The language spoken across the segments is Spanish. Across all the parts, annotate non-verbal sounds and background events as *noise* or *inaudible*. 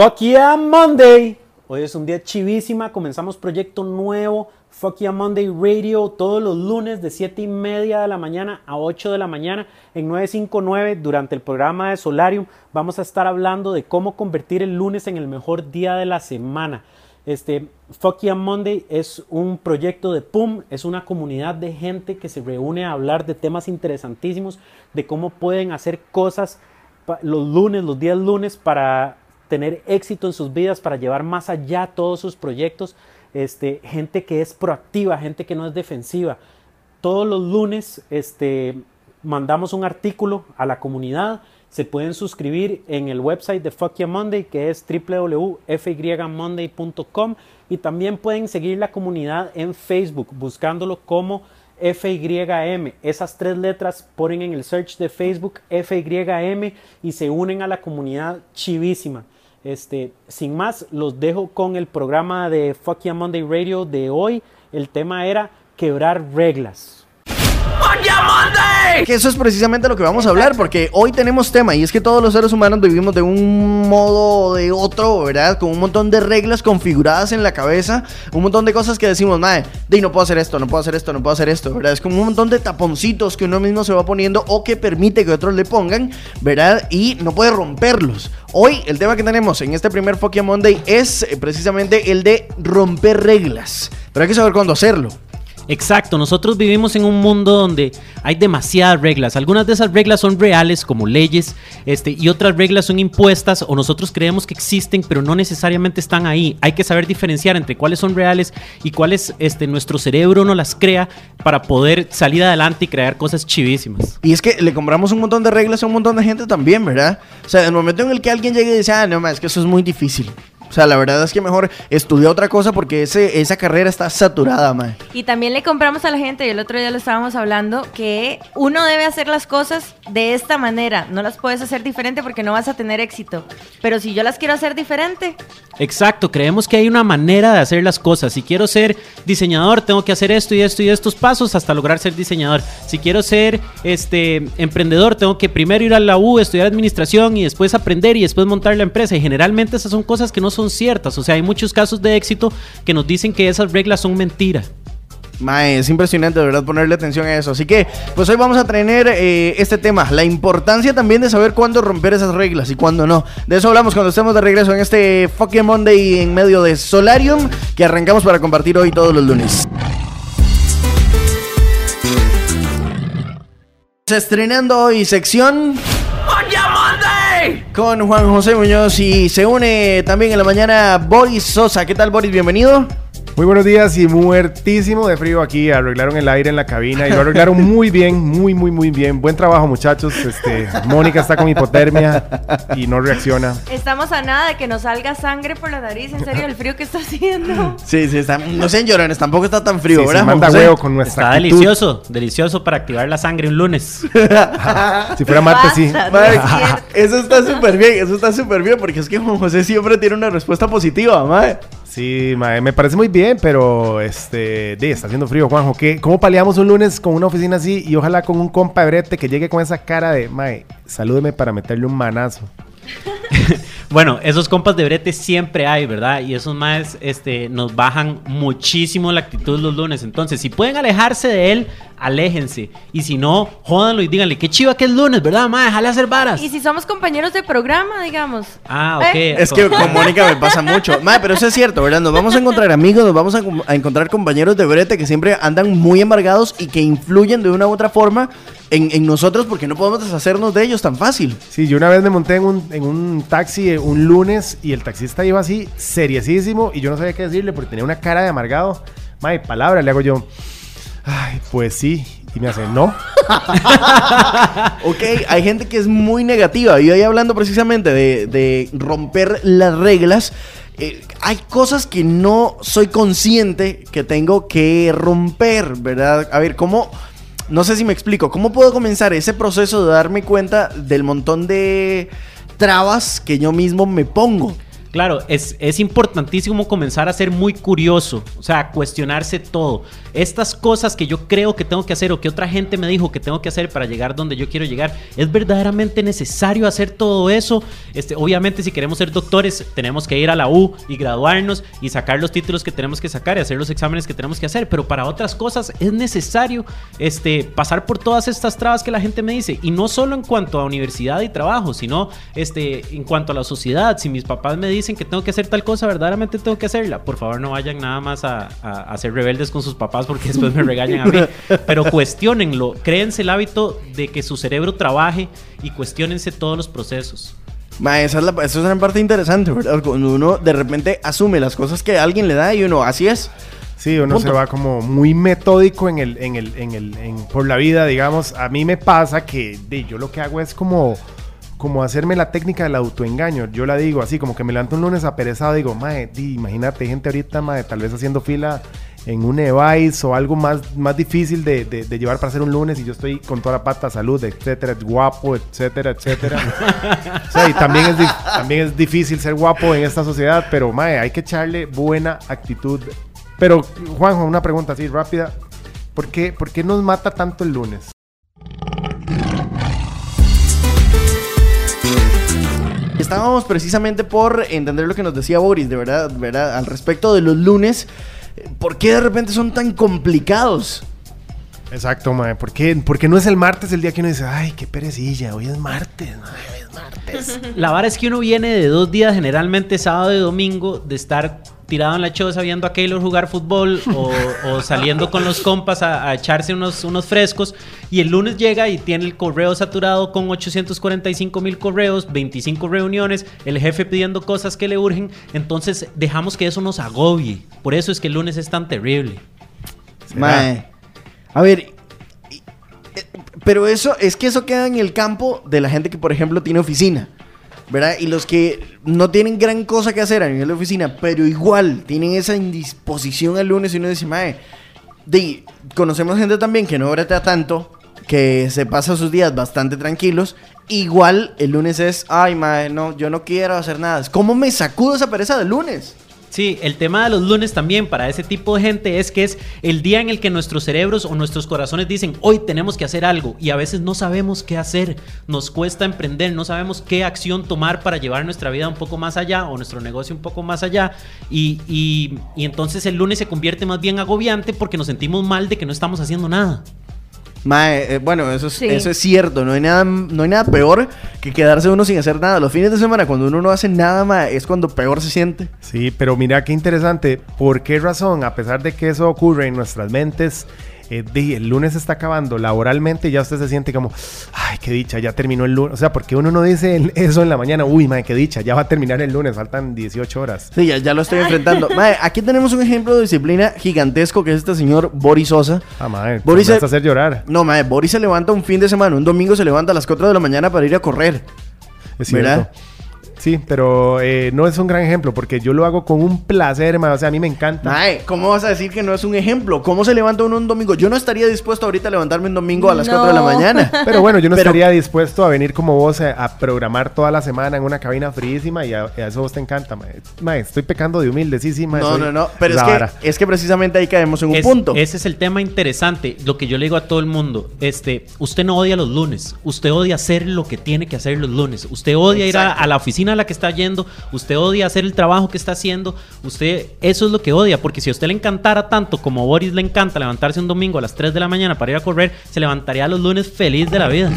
Fuck yeah Monday. Hoy es un día chivísima, comenzamos proyecto nuevo, Fuck yeah Monday Radio, todos los lunes de 7 y media de la mañana a 8 de la mañana en 959 durante el programa de Solarium. Vamos a estar hablando de cómo convertir el lunes en el mejor día de la semana. Este, Fuck yeah Monday es un proyecto de PUM, es una comunidad de gente que se reúne a hablar de temas interesantísimos, de cómo pueden hacer cosas los lunes, los días lunes para tener éxito en sus vidas, para llevar más allá todos sus proyectos. Este, gente que es proactiva, gente que no es defensiva. Todos los lunes este, mandamos un artículo a la comunidad. Se pueden suscribir en el website de Fuck Monday, que es www.fymonday.com. Y también pueden seguir la comunidad en Facebook, buscándolo como FYM. Esas tres letras ponen en el search de Facebook FYM y se unen a la comunidad chivísima. Este, sin más, los dejo con el programa de Fuck Monday Radio de hoy. El tema era quebrar reglas. Que eso es precisamente lo que vamos a hablar, porque hoy tenemos tema, y es que todos los seres humanos vivimos de un modo o de otro, ¿verdad? Con un montón de reglas configuradas en la cabeza, un montón de cosas que decimos, madre, de no puedo hacer esto, no puedo hacer esto, no puedo hacer esto, ¿verdad? Es como un montón de taponcitos que uno mismo se va poniendo o que permite que otros le pongan, ¿verdad? Y no puede romperlos. Hoy el tema que tenemos en este primer Fuck Monday es eh, precisamente el de romper reglas, pero hay que saber cuándo hacerlo. Exacto, nosotros vivimos en un mundo donde hay demasiadas reglas. Algunas de esas reglas son reales, como leyes, este, y otras reglas son impuestas o nosotros creemos que existen, pero no necesariamente están ahí. Hay que saber diferenciar entre cuáles son reales y cuáles este, nuestro cerebro no las crea para poder salir adelante y crear cosas chivísimas. Y es que le compramos un montón de reglas a un montón de gente también, ¿verdad? O sea, en el momento en el que alguien llegue y dice, ah, no, es que eso es muy difícil. O sea, la verdad es que mejor estudia otra cosa porque ese, esa carrera está saturada, mae. Y también le compramos a la gente, y el otro día lo estábamos hablando, que uno debe hacer las cosas de esta manera. No las puedes hacer diferente porque no vas a tener éxito. Pero si yo las quiero hacer diferente. Exacto, creemos que hay una manera de hacer las cosas. Si quiero ser diseñador, tengo que hacer esto y esto y estos pasos hasta lograr ser diseñador. Si quiero ser este emprendedor, tengo que primero ir a la U, estudiar administración y después aprender y después montar la empresa. Y generalmente esas son cosas que no son ciertas. O sea, hay muchos casos de éxito que nos dicen que esas reglas son mentira. Mae, es impresionante de verdad ponerle atención a eso. Así que, pues hoy vamos a tener eh, este tema, la importancia también de saber cuándo romper esas reglas y cuándo no. De eso hablamos cuando estemos de regreso en este fucking Monday en medio de Solarium que arrancamos para compartir hoy todos los lunes. Estrenando hoy sección con Juan José Muñoz y se une también en la mañana Boris Sosa. ¿Qué tal Boris? Bienvenido. Muy buenos días y muertísimo de frío aquí. Arreglaron el aire en la cabina y lo arreglaron muy bien, muy, muy, muy bien. Buen trabajo, muchachos. Este, Mónica está con hipotermia y no reacciona. Estamos a nada de que nos salga sangre por la nariz. En serio, el frío que está haciendo. Sí, sí, está, no sean llorones, tampoco está tan frío, ¿verdad? manda huevo con nuestra Está delicioso, delicioso para activar la sangre un lunes. *laughs* si fuera martes, sí. eso está súper bien, eso está súper bien, porque es que Juan José siempre tiene una respuesta positiva, madre. Sí, me parece muy bien, pero este, de, está haciendo frío, Juanjo. ¿Qué, ¿Cómo paliamos un lunes con una oficina así y ojalá con un compa brete que llegue con esa cara de, mae, salúdeme para meterle un manazo? *laughs* bueno, esos compas de brete siempre hay, ¿verdad? Y esos más este, nos bajan muchísimo la actitud los lunes. Entonces, si pueden alejarse de él, aléjense. Y si no, jódanlo y díganle, qué chiva que es lunes, ¿verdad, ma? Déjale hacer varas. Y si somos compañeros de programa, digamos. Ah, ok. ¿Eh? Es que con Mónica me pasa mucho. Ma, pero eso es cierto, ¿verdad? Nos vamos a encontrar amigos, nos vamos a, encontrar compañeros de brete que siempre andan muy embargados y que influyen de una u otra forma en, nosotros porque no podemos deshacernos de ellos tan fácil. Sí, yo una vez me monté en un, en un taxi un lunes y el taxista iba así, seriesísimo, y yo no sabía qué decirle porque tenía una cara de amargado. May, palabra, le hago yo. Ay, pues sí. Y me hace, no. *laughs* ok, hay gente que es muy negativa. Y hoy hablando precisamente de, romper las reglas. Eh, hay cosas que no soy consciente que tengo que romper, ¿verdad? A ver, ¿cómo, no sé si me explico. ¿Cómo puedo comenzar ese proceso de darme cuenta del montón de trabas que yo mismo me pongo? Claro, es, es importantísimo comenzar a ser muy curioso, o sea, cuestionarse todo. Estas cosas que yo creo que tengo que hacer o que otra gente me dijo que tengo que hacer para llegar donde yo quiero llegar, ¿es verdaderamente necesario hacer todo eso? Este, obviamente, si queremos ser doctores, tenemos que ir a la U y graduarnos y sacar los títulos que tenemos que sacar y hacer los exámenes que tenemos que hacer, pero para otras cosas es necesario este, pasar por todas estas trabas que la gente me dice, y no solo en cuanto a universidad y trabajo, sino este, en cuanto a la sociedad. Si mis papás me dicen que tengo que hacer tal cosa, verdaderamente tengo que hacerla. Por favor, no vayan nada más a, a, a ser rebeldes con sus papás porque después me regañan a mí. *laughs* Pero cuestionenlo, créense el hábito de que su cerebro trabaje y cuestionense todos los procesos. Ma, esa es, la, esa es una parte interesante, ¿verdad? Cuando uno de repente asume las cosas que alguien le da y uno, así es. Sí, uno Punto. se va como muy metódico en el, en el, en el, en- por la vida, digamos. A mí me pasa que de, yo lo que hago es como, como hacerme la técnica del autoengaño. Yo la digo así, como que me levanto un lunes aperezado y digo, mae, imagínate, gente ahorita, mae, tal vez haciendo fila en un Evice o algo más, más difícil de, de- de llevar para hacer un lunes y yo estoy con toda la pata, salud, etcétera, guapo, etcétera, etcétera. *laughs* o sea, y también es, también es difícil ser guapo en esta sociedad, pero mae, hay que echarle buena actitud. Pero, Juanjo, una pregunta así rápida. ¿Por qué, ¿Por qué nos mata tanto el lunes? Estábamos precisamente por entender lo que nos decía Boris, de verdad, ¿verdad? Al respecto de los lunes. ¿Por qué de repente son tan complicados? Exacto, mae. ¿Por qué, por qué no es el martes el día que uno dice, ay, qué perecilla, hoy es martes, mae, hoy es martes? *laughs* La vara es que uno viene de dos días, generalmente sábado y domingo, de estar tirado en la choza viendo a Keylor jugar fútbol o, o saliendo con los compas a, a echarse unos, unos frescos. Y el lunes llega y tiene el correo saturado con 845 mil correos, 25 reuniones, el jefe pidiendo cosas que le urgen. Entonces dejamos que eso nos agobie. Por eso es que el lunes es tan terrible. Mae. A ver, eh, pero eso es que eso queda en el campo de la gente que, por ejemplo, tiene oficina. ¿Verdad? Y los que no tienen gran cosa que hacer a nivel de oficina, pero igual tienen esa indisposición el lunes y uno dice, mae, di, conocemos gente también que no breta tanto, que se pasa sus días bastante tranquilos. Igual el lunes es, ay, mae, no, yo no quiero hacer nada. ¿Cómo me sacudo esa pereza del lunes? Sí, el tema de los lunes también para ese tipo de gente es que es el día en el que nuestros cerebros o nuestros corazones dicen, hoy tenemos que hacer algo y a veces no sabemos qué hacer, nos cuesta emprender, no sabemos qué acción tomar para llevar nuestra vida un poco más allá o nuestro negocio un poco más allá y, y- y entonces el lunes se convierte más bien agobiante porque nos sentimos mal de que no estamos haciendo nada. Mae, eh, bueno, eso es, Sí. eso es cierto. No hay, nada, no hay nada peor que quedarse uno sin hacer nada. Los fines de semana, cuando uno no hace nada, mae, es cuando peor se siente. Sí, pero mira qué interesante. ¿Por qué razón, a pesar de que eso ocurre en nuestras mentes, eh, el lunes está acabando laboralmente y ya usted se siente como, ay, qué dicha, ya terminó el lunes? O sea, porque uno no dice eso en la mañana, uy, madre, qué dicha, ya va a terminar el lunes, faltan 18 horas. Sí, ya, ya lo estoy enfrentando. *laughs* Mae, aquí tenemos un ejemplo de disciplina gigantesco que es este señor Boris Sosa. Ah, madre, Boris se- hacer llorar. No, mae, Boris se levanta un fin de semana, un domingo se levanta a las 4 de la mañana para ir a correr. Es ¿Verdad? cierto. Sí, pero eh, no es un gran ejemplo porque yo lo hago con un placer, hermano. O sea, a mí me encanta. Mae, ¿cómo vas a decir que no es un ejemplo? ¿Cómo se levanta uno un domingo? Yo no estaría dispuesto ahorita a levantarme un domingo a las 4 de la No. mañana. *laughs* Pero bueno, yo no Pero- estaría dispuesto a venir como vos a, a programar toda la semana en una cabina frísima y a, eso vos te encanta, mae. Mae, estoy pecando de humilde, sí, sí, mae, No, soy no, no. Pero es que, es que precisamente ahí caemos en un Es- punto. Ese es el tema interesante. Lo que yo le digo a todo el mundo, este, usted no odia los lunes, usted odia hacer lo que tiene que hacer los lunes. Usted odia ir a la oficina a la que está yendo, usted odia hacer el trabajo que está haciendo, usted eso es lo que odia, porque si a usted le encantara tanto como a Boris le encanta levantarse un domingo a las 3 de la mañana para ir a correr, se levantaría los lunes feliz de la vida.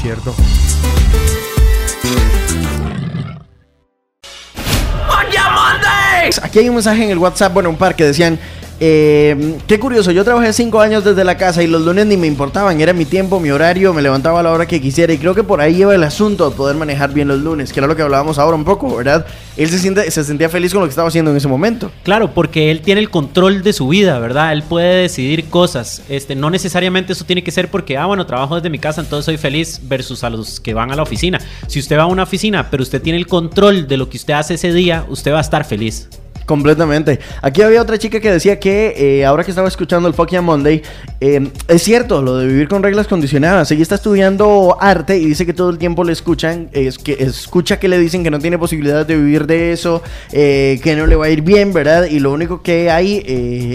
Cierto. Aquí hay un mensaje en el WhatsApp, bueno, un par que decían, eh, qué curioso, yo trabajé cinco años desde la casa y los lunes ni me importaban, era mi tiempo, mi horario, me levantaba a la hora que quisiera y creo que por ahí lleva el asunto de poder manejar bien los lunes, que era lo que hablábamos ahora un poco, ¿verdad? Él se, siente, se sentía feliz con lo que estaba haciendo en ese momento. Claro, porque él tiene el control de su vida, ¿verdad? Él puede decidir cosas. Este, no necesariamente eso tiene que ser porque, ah, bueno, trabajo desde mi casa, entonces soy feliz versus a los que van a la oficina. Si usted va a una oficina, pero usted tiene el control de lo que usted hace ese día, usted va a estar feliz. Completamente. Aquí había otra chica que decía que eh, ahora que estaba escuchando el Fuck Yeah Monday, eh, es cierto lo de vivir con reglas condicionadas. Ella está estudiando arte y dice que todo el tiempo le escuchan, es que escucha que le dicen que no tiene posibilidad de vivir de eso, eh, que no le va a ir bien, ¿verdad? Y lo único que hay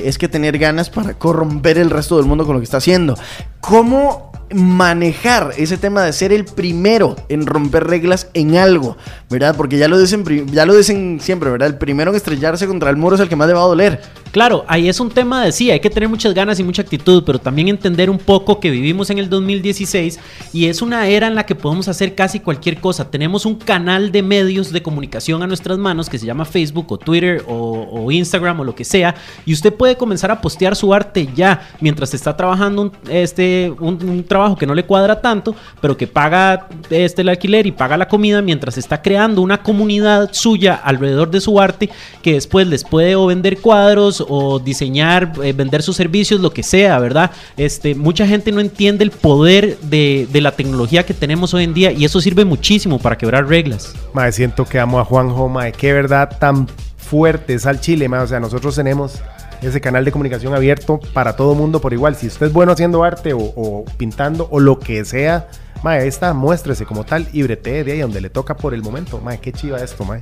es que tener ganas para corromper el resto del mundo con lo que está haciendo. ¿Cómo manejar ese tema de ser el primero en romper reglas en algo, ¿verdad? Porque ya lo dicen, ya lo dicen siempre, ¿verdad? El primero en estrellarse contra el muro es el que más le va a doler. Claro, ahí es un tema de sí, hay que tener muchas ganas y mucha actitud, pero también entender un poco que vivimos en el 2016 y es una era en la que podemos hacer casi cualquier cosa. Tenemos un canal de medios de comunicación a nuestras manos que se llama Facebook o Twitter o, Instagram o lo que sea y usted puede comenzar a postear su arte ya mientras está trabajando un, este, un, trabajo que no le cuadra tanto, pero que paga este, el alquiler y paga la comida mientras está creando una comunidad suya alrededor de su arte que después les puede o vender cuadros o diseñar, eh, vender sus servicios, lo que sea, ¿verdad? Este, mucha gente no entiende el poder de, la tecnología que tenemos hoy en día y eso sirve muchísimo para quebrar reglas. Mae, siento que amo a Juanjo, mae, qué verdad tan fuerte es al Chile, mae. O sea, nosotros tenemos ese canal de comunicación abierto para todo mundo por igual. Si usted es bueno haciendo arte o, pintando o lo que sea, mae, esta muéstrese como tal y brete de ahí donde le toca por el momento. Mae, qué chiva esto, mae.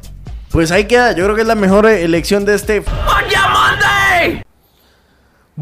Pues ahí queda, yo creo que es la mejor elección de este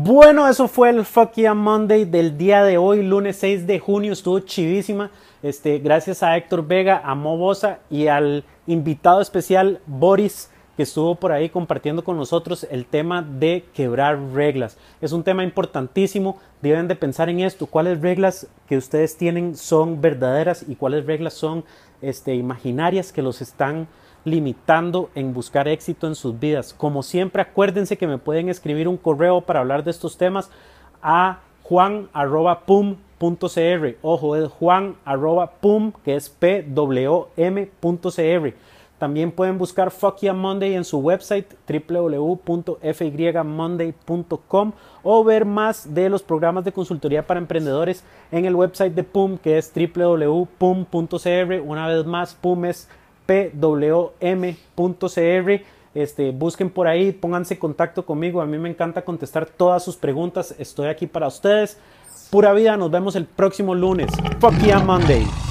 bueno, eso fue el Fuck Yeah Monday del día de hoy, lunes 6 de junio. Estuvo chivísima. Este, gracias a Héctor Vega, a Mobosa y al invitado especial Boris, que estuvo por ahí compartiendo con nosotros el tema de quebrar reglas. Es un tema importantísimo. Deben de pensar en esto. ¿Cuáles reglas que ustedes tienen son verdaderas y cuáles reglas son este, imaginarias que los están limitando en buscar éxito en sus vidas. Como siempre, acuérdense que me pueden escribir un correo para hablar de estos temas a juan.pum.cr. Ojo, es juan.pum, que es pwm.cr. También pueden buscar Fuck Monday en su website www.fymonday.com o ver más de los programas de consultoría para emprendedores en el website de PUM que es www.pum.cr. Una vez más, PUM es pwm.cr. Este, busquen por ahí, pónganse en contacto conmigo. A mí me encanta contestar todas sus preguntas. Estoy aquí para ustedes. Pura vida, nos vemos el próximo lunes. Fuck Monday.